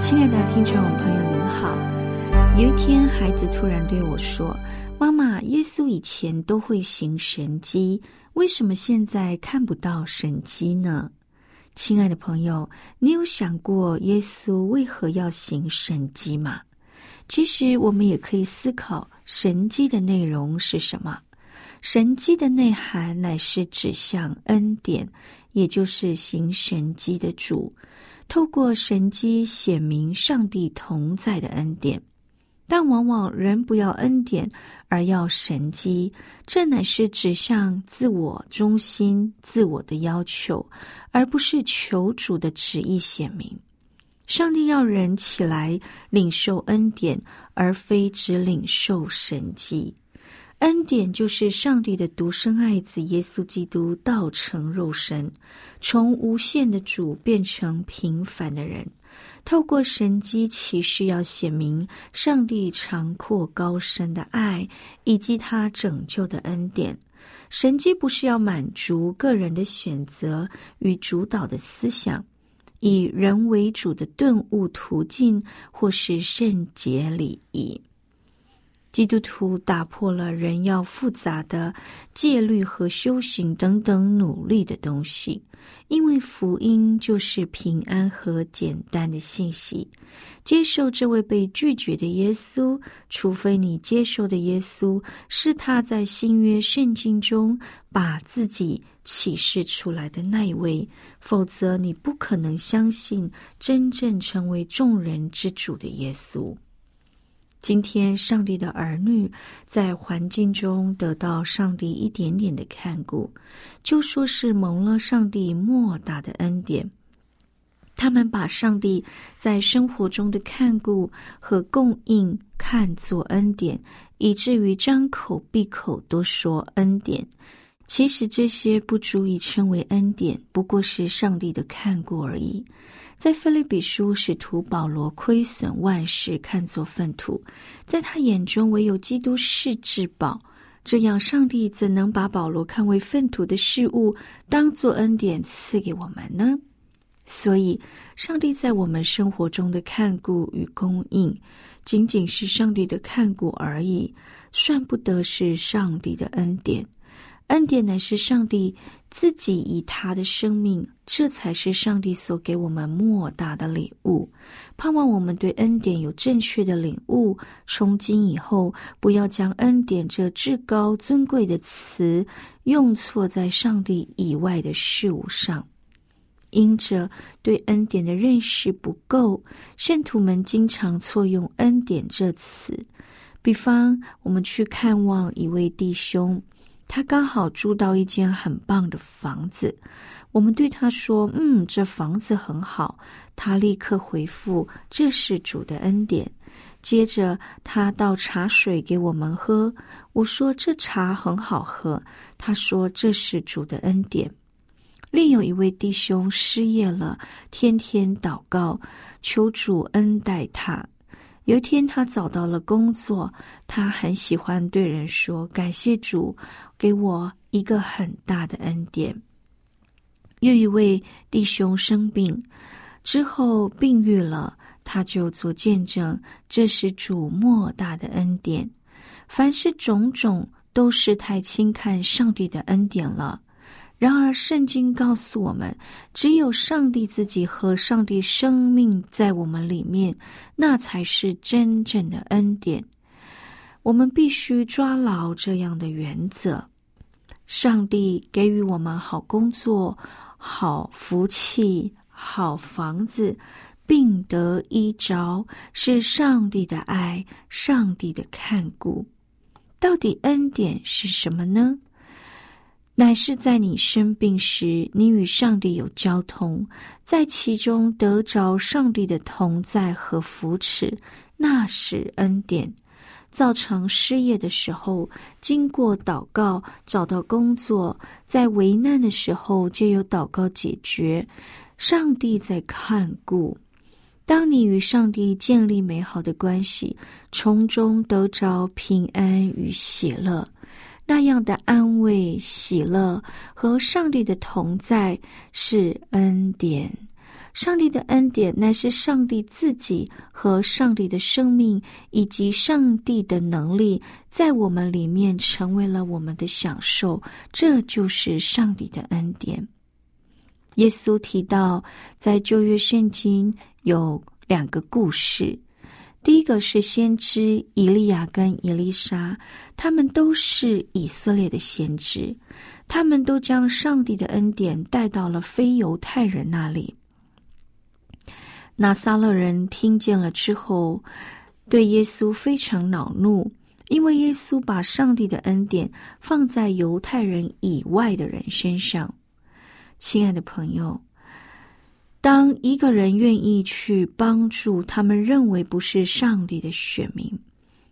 亲爱的听众朋友，您好。有一天，孩子突然对我说：“妈妈，耶稣以前都会行神迹，为什么现在看不到神迹呢？”亲爱的朋友，你有想过耶稣为何要行神迹吗？其实，我们也可以思考神迹的内容是什么。神迹的内涵乃是指向恩典，也就是行神迹的主。透过神机显明上帝同在的恩典，但往往人不要恩典而要神机，这乃是指向自我中心、自我的要求，而不是求主的旨意显明。上帝要人起来领受恩典，而非只领受神迹。恩典就是上帝的独生爱子耶稣基督道成肉身，从无限的主变成平凡的人，透过神机启示要显明上帝长阔高深的爱以及他拯救的恩典。神机不是要满足个人的选择与主导的思想，以人为主的顿悟途径或是圣洁礼仪。基督徒打破了人要复杂的戒律和修行等等努力的东西，因为福音就是平安和简单的信息。接受这位被拒绝的耶稣，除非你接受的耶稣是他在新约圣经中把自己启示出来的那一位，否则你不可能相信真正成为众人之主的耶稣。今天，上帝的儿女在环境中得到上帝一点点的看顾，就说是蒙了上帝莫大的恩典。他们把上帝在生活中的看顾和供应看作恩典，以至于张口闭口都说恩典。其实这些不足以称为恩典，不过是上帝的看顾而已。在菲律比书，使徒保罗亏损万事，看作粪土，在他眼中唯有基督是至宝。这样，上帝怎能把保罗看为粪土的事物，当作恩典赐给我们呢？所以，上帝在我们生活中的看顾与供应，仅仅是上帝的看顾而已，算不得是上帝的恩典。恩典乃是上帝自己以他的生命，这才是上帝所给我们莫大的礼物。盼望我们对恩典有正确的领悟，从今以后不要将恩典这至高尊贵的词用错在上帝以外的事物上。因着对恩典的认识不够，圣徒们经常错用恩典这词。比方，我们去看望一位弟兄。他刚好住到一间很棒的房子，我们对他说：“嗯，这房子很好。”他立刻回复：“这是主的恩典。”接着他倒茶水给我们喝，我说：“这茶很好喝。”他说：“这是主的恩典。”另有一位弟兄失业了，天天祷告求主恩待他。有一天他找到了工作，他很喜欢对人说：“感谢主。”给我一个很大的恩典。又一位弟兄生病之后病愈了，他就做见证，这是主莫大的恩典。凡是种种，都是太轻看上帝的恩典了。然而，圣经告诉我们，只有上帝自己和上帝生命在我们里面，那才是真正的恩典。我们必须抓牢这样的原则：上帝给予我们好工作、好福气、好房子，并得医着，是上帝的爱，上帝的看顾。到底恩典是什么呢？乃是在你生病时，你与上帝有交通，在其中得着上帝的同在和扶持，那是恩典。造成失业的时候，经过祷告找到工作；在危难的时候，就有祷告解决。上帝在看顾。当你与上帝建立美好的关系，从中得着平安与喜乐。那样的安慰、喜乐和上帝的同在是恩典。上帝的恩典乃是上帝自己和上帝的生命以及上帝的能力在我们里面成为了我们的享受。这就是上帝的恩典。耶稣提到，在旧约圣经有两个故事。第一个是先知以利亚跟以利沙，他们都是以色列的先知，他们都将上帝的恩典带到了非犹太人那里。拿撒勒人听见了之后，对耶稣非常恼怒，因为耶稣把上帝的恩典放在犹太人以外的人身上。亲爱的朋友。当一个人愿意去帮助他们认为不是上帝的选民，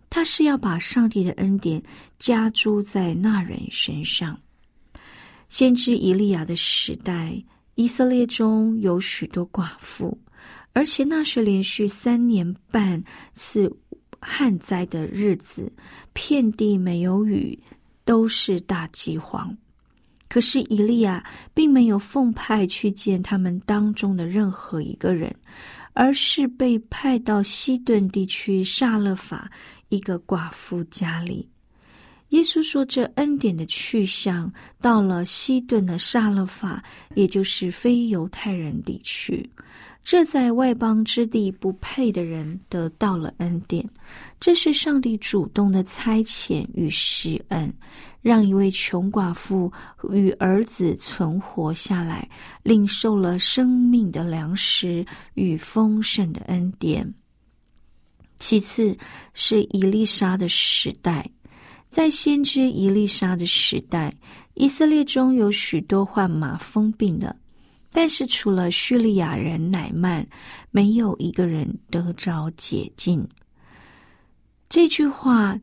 他是要把上帝的恩典加诸在那人身上。先知以利亚的时代，以色列中有许多寡妇，而且那是连续三年半次旱灾的日子，遍地没有雨，都是大饥荒。可是以利亚并没有奉派去见他们当中的任何一个人，而是被派到西顿地区撒勒法一个寡妇家里。耶稣说：“这恩典的去向到了西顿的撒勒法，也就是非犹太人地区。这在外邦之地不配的人得到了恩典，这是上帝主动的差遣与施恩。”让一位穷寡妇与儿子存活下来，领受了生命的粮食与丰盛的恩典。其次是伊丽莎的时代，在先知伊丽莎的时代，以色列中有许多患马疯病的，但是除了叙利亚人乃曼，没有一个人得着解禁。这句话。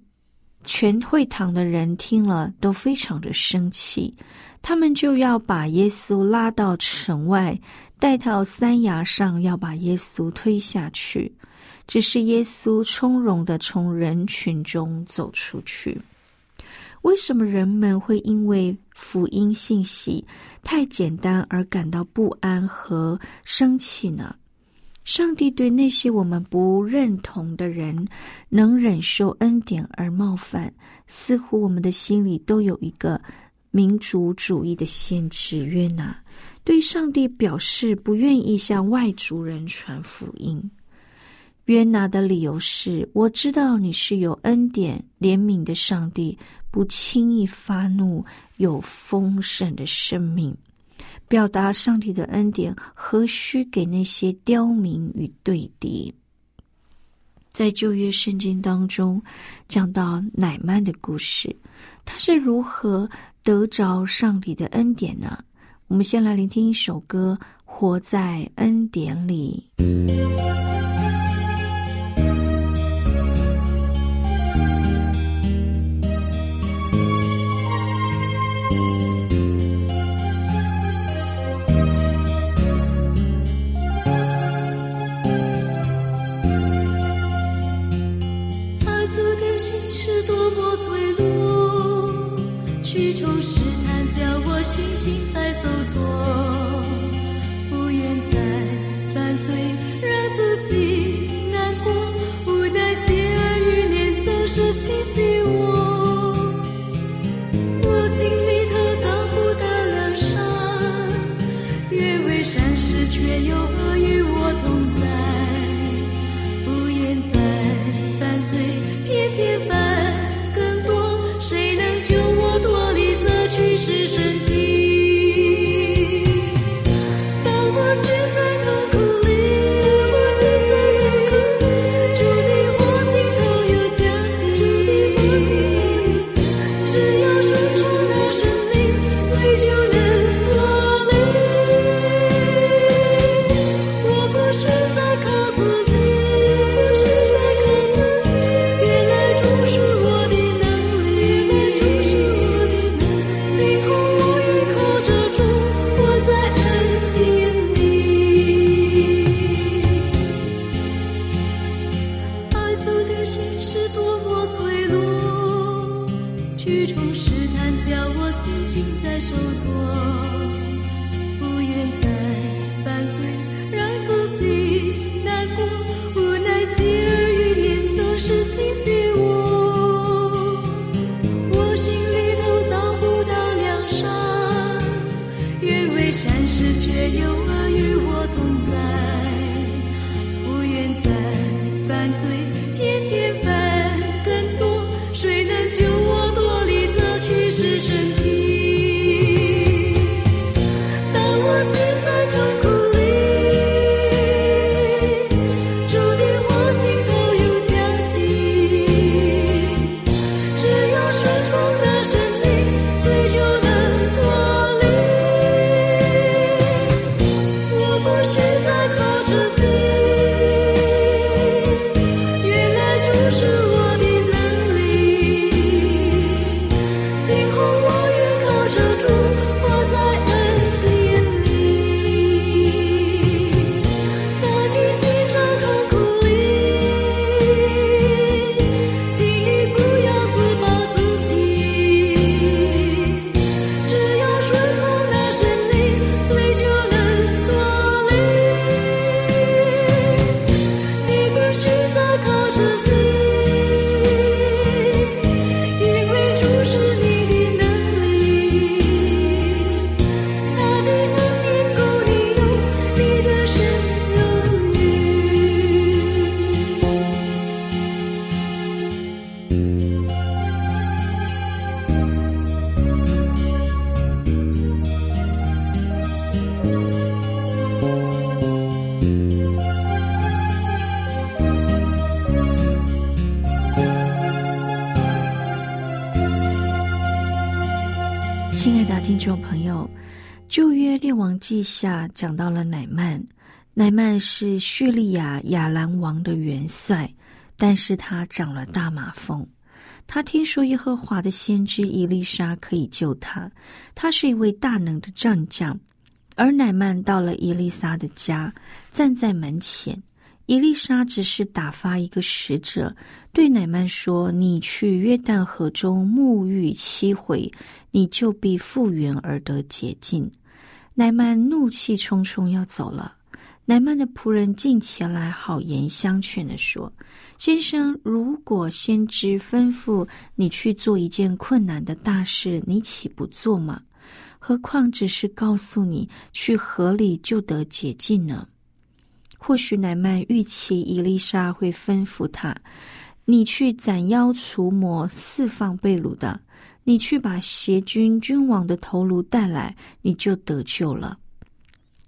全会堂的人听了都非常的生气，他们就要把耶稣拉到城外，带到山崖上，要把耶稣推下去。只是耶稣从容的从人群中走出去。为什么人们会因为福音信息太简单而感到不安和生气呢？上帝对那些我们不认同的人，能忍受恩典而冒犯，似乎我们的心里都有一个民族主义的限制约拿，对上帝表示不愿意向外族人传福音。约拿的理由是：我知道你是有恩典怜悯的上帝，不轻易发怒，有丰盛的生命。表达上帝的恩典，何须给那些刁民与对敌？在旧约圣经当中，讲到乃曼的故事，他是如何得着上帝的恩典呢？我们先来聆听一首歌，《活在恩典里》。从试探叫我小心再受挫，不愿再犯罪，让自己难过。无奈心儿欲念总是侵袭我。翠绿，曲终试探叫我信心在受挫，不愿再犯罪，让主心亲爱的听众朋友，旧约列王记下讲到了乃曼，乃曼是叙利亚亚兰王的元帅，但是他长了大马蜂。他听说耶和华的先知伊丽莎可以救他，他是一位大能的战将。而乃曼到了伊丽莎的家，站在门前。伊丽莎只是打发一个使者，对乃曼说：“你去约旦河中沐浴七回，你就必复原而得洁净。”乃曼怒气冲冲要走了。乃曼的仆人进前来，好言相劝的说：“先生，如果先知吩咐你去做一件困难的大事，你岂不做吗？何况只是告诉你去河里就得解禁呢？”或许乃曼预期伊丽莎会吩咐他：“你去斩妖除魔，释放被掳的；你去把邪君君王的头颅带来，你就得救了。”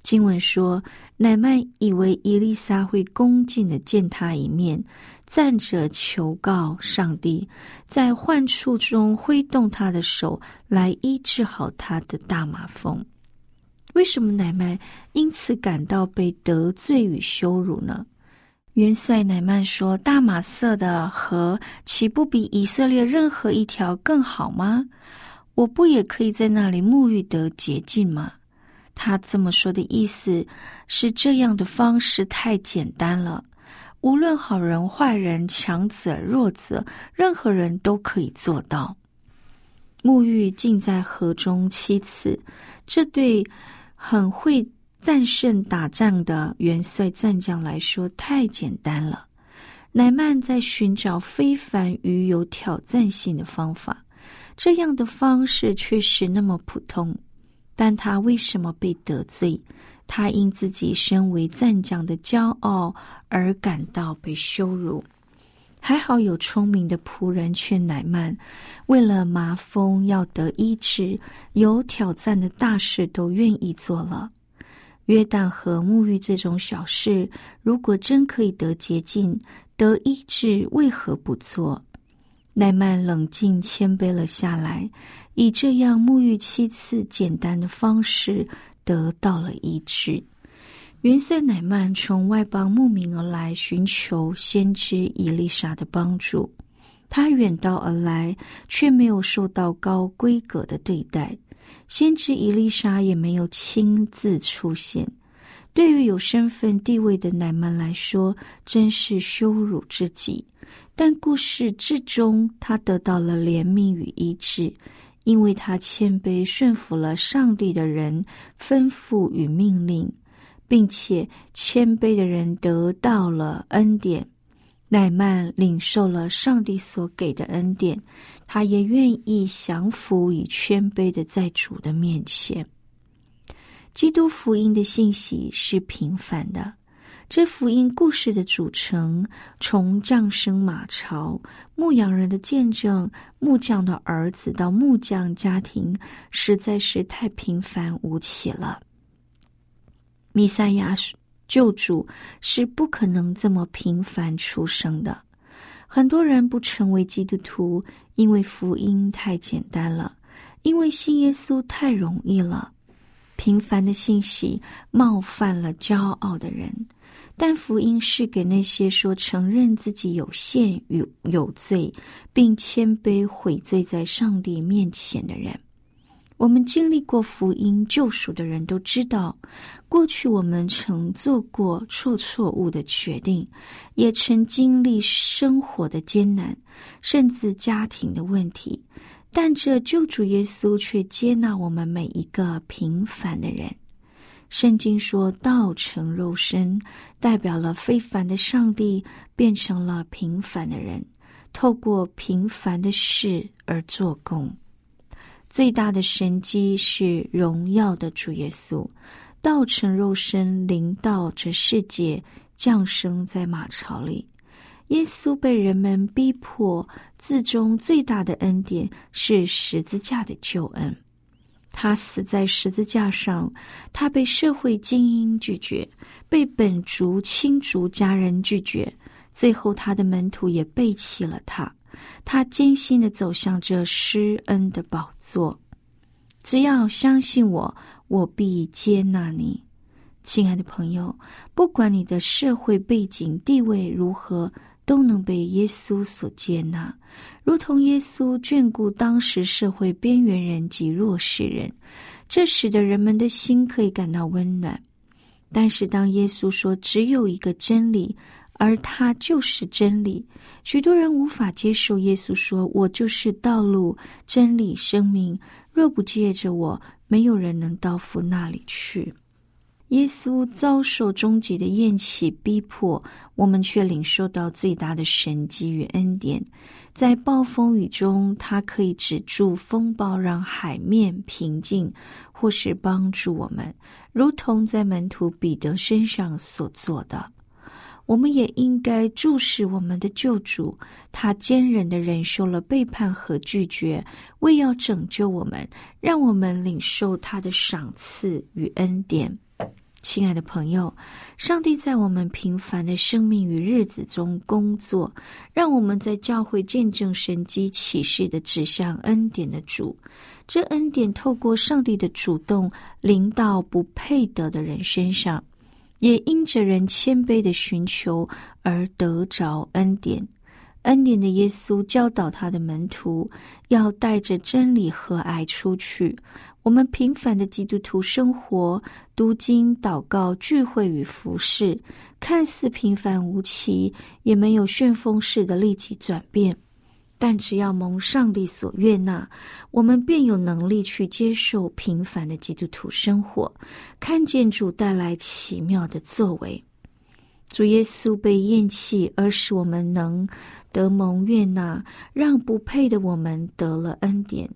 经文说，乃曼以为伊丽莎会恭敬的见他一面，站着求告上帝，在患处中挥动他的手来医治好他的大马蜂。为什么乃曼因此感到被得罪与羞辱呢？元帅乃曼说：“大马色的河岂不比以色列任何一条更好吗？我不也可以在那里沐浴得洁净吗？”他这么说的意思是，这样的方式太简单了，无论好人坏人、强者弱者，任何人都可以做到。沐浴浸在河中七次，这对很会战胜打仗的元帅战将来说太简单了。乃曼在寻找非凡与有挑战性的方法，这样的方式却是那么普通。但他为什么被得罪？他因自己身为赞将的骄傲而感到被羞辱。还好有聪明的仆人劝乃曼，为了麻风要得医治，有挑战的大事都愿意做了。约旦和沐浴这种小事，如果真可以得捷径、得医治，为何不做？乃曼冷静谦卑了下来，以这样沐浴七次简单的方式得到了医治。元帅乃曼从外邦慕名而来，寻求先知伊丽莎的帮助。他远道而来，却没有受到高规格的对待。先知伊丽莎也没有亲自出现。对于有身份地位的乃曼来说，真是羞辱之极。但故事之中，他得到了怜悯与医治，因为他谦卑顺服了上帝的人吩咐与命令，并且谦卑的人得到了恩典。乃曼领受了上帝所给的恩典，他也愿意降服与谦卑的在主的面前。基督福音的信息是平凡的。这福音故事的组成，从降生马槽、牧羊人的见证、木匠的儿子到木匠家庭，实在是太平凡无奇了。弥赛亚救主是不可能这么平凡出生的。很多人不成为基督徒，因为福音太简单了，因为信耶稣太容易了。平凡的信息冒犯了骄傲的人。但福音是给那些说承认自己有限与有罪，并谦卑悔罪在上帝面前的人。我们经历过福音救赎的人都知道，过去我们曾做过错错误的决定，也曾经历生活的艰难，甚至家庭的问题。但这救主耶稣却接纳我们每一个平凡的人。圣经说道成肉身，代表了非凡的上帝变成了平凡的人，透过平凡的事而做工。最大的神机是荣耀的主耶稣，道成肉身临到这世界，降生在马槽里。耶稣被人们逼迫，字中最大的恩典是十字架的救恩。他死在十字架上，他被社会精英拒绝，被本族亲族家人拒绝，最后他的门徒也背弃了他。他艰辛的走向这施恩的宝座。只要相信我，我必接纳你，亲爱的朋友。不管你的社会背景地位如何。都能被耶稣所接纳，如同耶稣眷顾当时社会边缘人及弱势人，这使得人们的心可以感到温暖。但是，当耶稣说只有一个真理，而他就是真理，许多人无法接受耶稣说：“我就是道路、真理、生命，若不借着我，没有人能到父那里去。”耶稣遭受终极的厌弃逼迫，我们却领受到最大的神迹与恩典。在暴风雨中，他可以止住风暴，让海面平静，或是帮助我们，如同在门徒彼得身上所做的。我们也应该注视我们的救主，他坚忍的忍受了背叛和拒绝，为要拯救我们，让我们领受他的赏赐与恩典。亲爱的朋友，上帝在我们平凡的生命与日子中工作，让我们在教会见证神机启示的指向恩典的主。这恩典透过上帝的主动临到不配得的人身上，也因着人谦卑的寻求而得着恩典。恩典的耶稣教导他的门徒，要带着真理和爱出去。我们平凡的基督徒生活、读经、祷告、聚会与服饰，看似平凡无奇，也没有旋风式的立即转变。但只要蒙上帝所悦纳，我们便有能力去接受平凡的基督徒生活，看见主带来奇妙的作为。主耶稣被厌弃，而使我们能得蒙悦纳，让不配的我们得了恩典。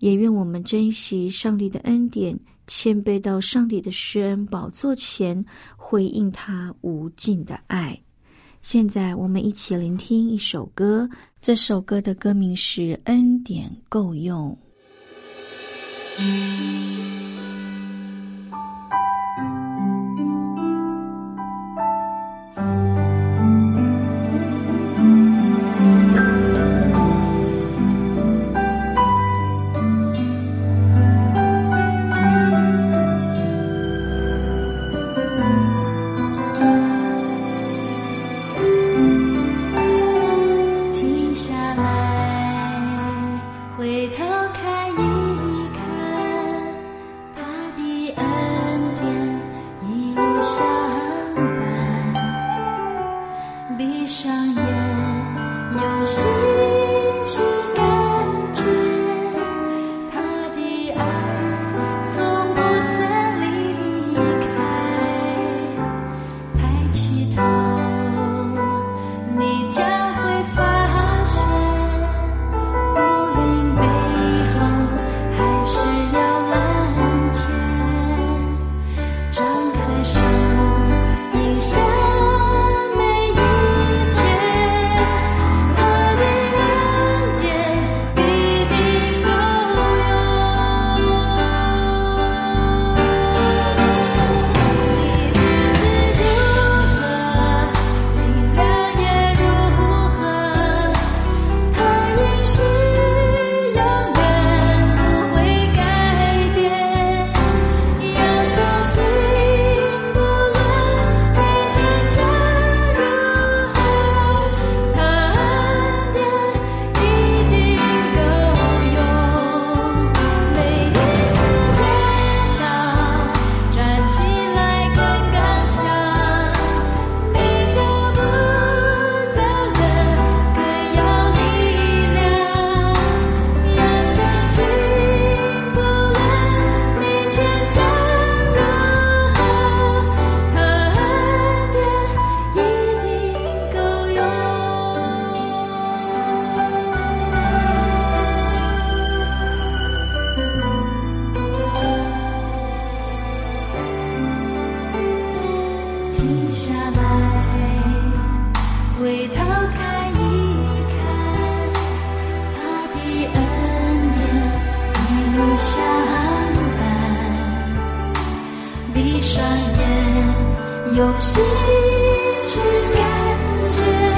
也愿我们珍惜上帝的恩典，谦卑到上帝的施恩宝座前，回应他无尽的爱。现在，我们一起聆听一首歌，这首歌的歌名是《恩典够用》。停下来，回头看一看，他的恩典一路相伴。闭上眼，用心去感觉。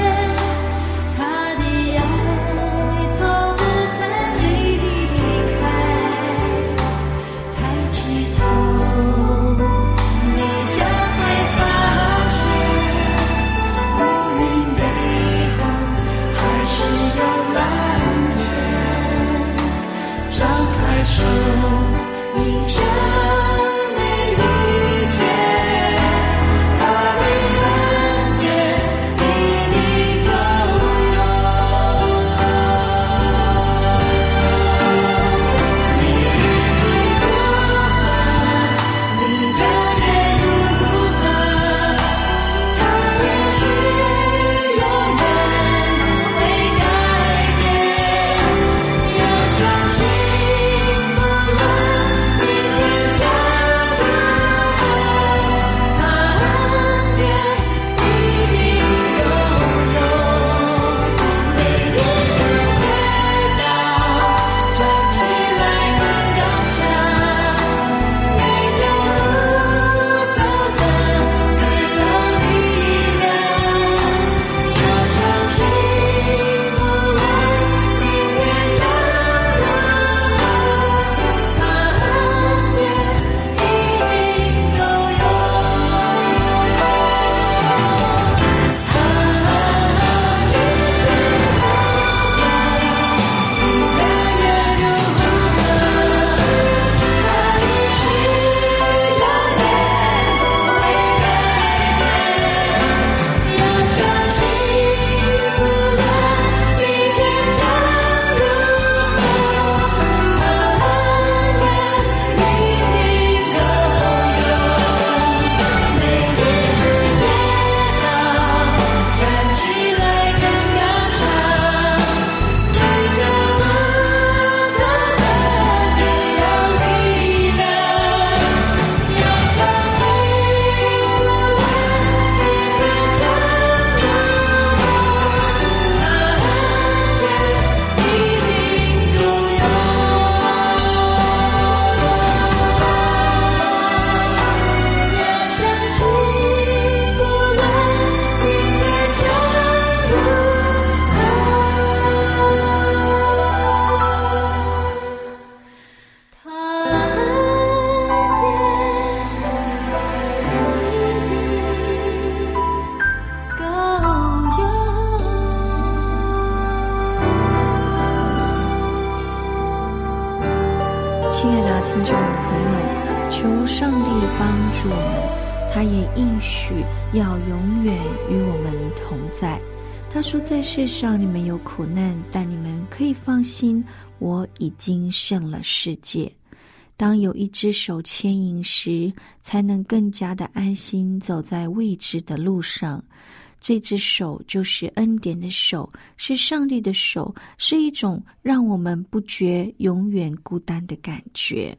在世上你们有苦难，但你们可以放心，我已经胜了世界。当有一只手牵引时，才能更加的安心走在未知的路上。这只手就是恩典的手，是上帝的手，是一种让我们不觉永远孤单的感觉。”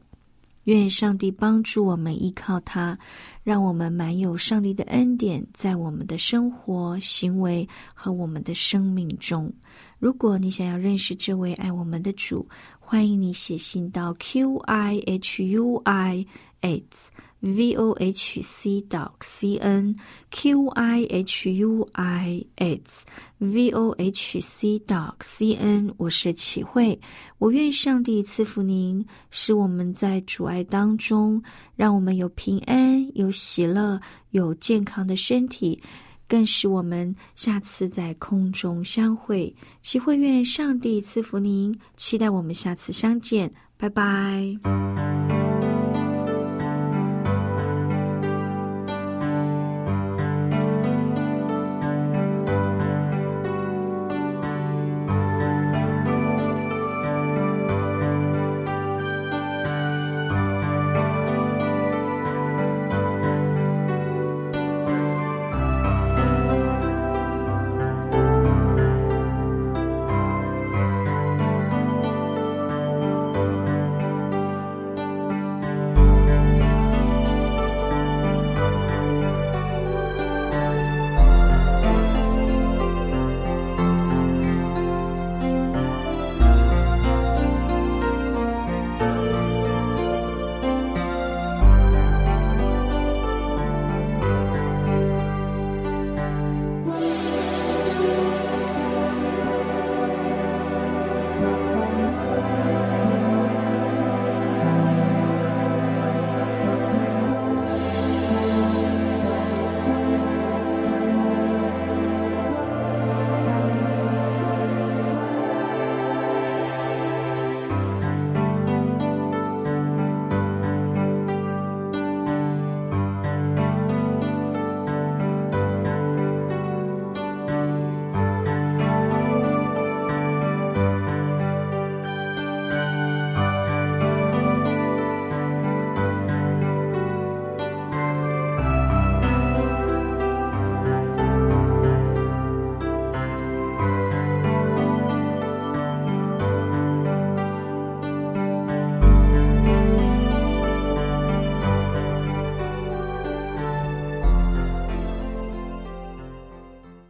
愿上帝帮助我们依靠他，让我们满有上帝的恩典，在我们的生活、行为和我们的生命中。如果你想要认识这位爱我们的主，欢迎你写信到 q i h u i h v o h c dot c n q i h u i h v o h c dot c n。我是启慧，我愿上帝赐福您，使我们在主爱当中，让我们有平安、有喜乐、有健康的身体，更使我们下次在空中相会。启慧愿上帝赐福您，期待我们下次相见，拜拜。